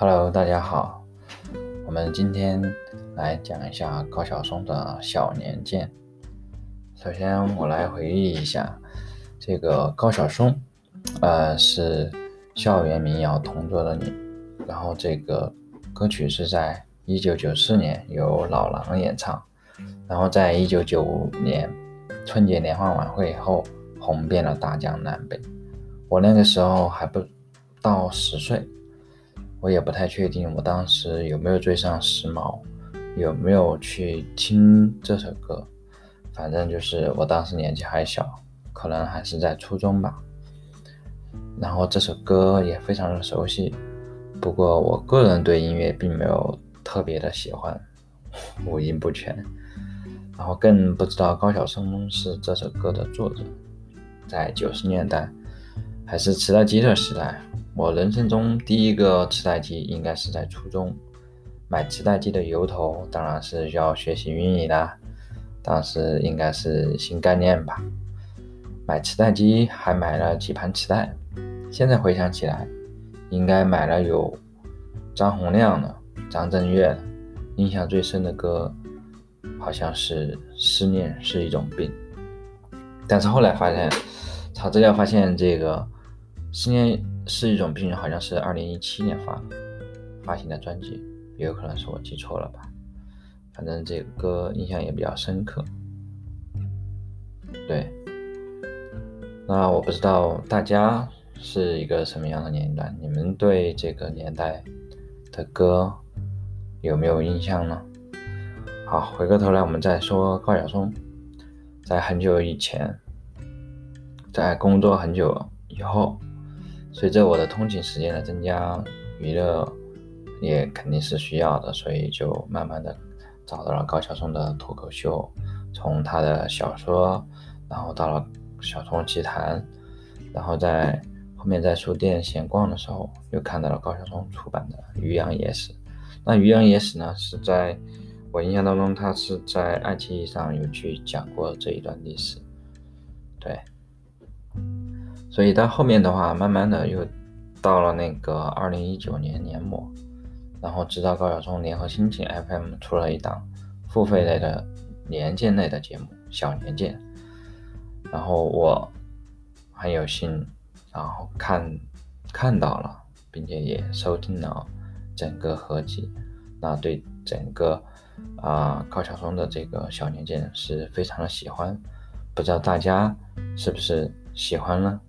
Hello，大家好，我们今天来讲一下高晓松的小年鉴。首先，我来回忆一下，这个高晓松，呃，是校园民谣同桌的你，然后这个歌曲是在一九九四年由老狼演唱，然后在一九九五年春节联欢晚会后红遍了大江南北。我那个时候还不到十岁，我也不太确定我当时有没有追上时髦，有没有去听这首歌。反正就是我当时年纪还小，可能还是在初中吧。然后这首歌也非常的熟悉，不过我个人对音乐并没有特别的喜欢，五音不全。然后更不知道高晓松是这首歌的作者。在九十年代，还是磁带机的时代，我人生中第一个磁带机应该是在初中。买磁带机的由头当然是要学习英语啦。当时应该是新概念吧，买磁带机还买了几盘磁带。现在回想起来，应该买了有张洪量的、张震岳的。印象最深的歌好像是《思念是一种病》，但是后来发现查资料发现，这个《思念是一种病》好像是二零一七年发发行的专辑，也有可能是我记错了吧。反正这个歌印象也比较深刻，对。那我不知道大家是一个什么样的年龄段，你们对这个年代的歌有没有印象呢？好，回过头来我们再说高晓松，在很久以前，在工作很久以后，随着我的通勤时间的增加，娱乐也肯定是需要的，所以就慢慢的。找到了高晓松的脱口秀，从他的小说，然后到了《小松奇谈》，然后在后面在书店闲逛的时候，又看到了高晓松出版的《渔阳野史》。那《渔阳野史》呢，是在我印象当中，他是在爱奇艺上有去讲过这一段历史。对，所以到后面的话，慢慢的又到了那个二零一九年年末。然后直到高晓松联合新晋 FM 出了一档付费类的年鉴类的节目《小年鉴》，然后我很有幸，然后看看到了，并且也收听了整个合集，那对整个啊高晓松的这个小年鉴是非常的喜欢，不知道大家是不是喜欢呢？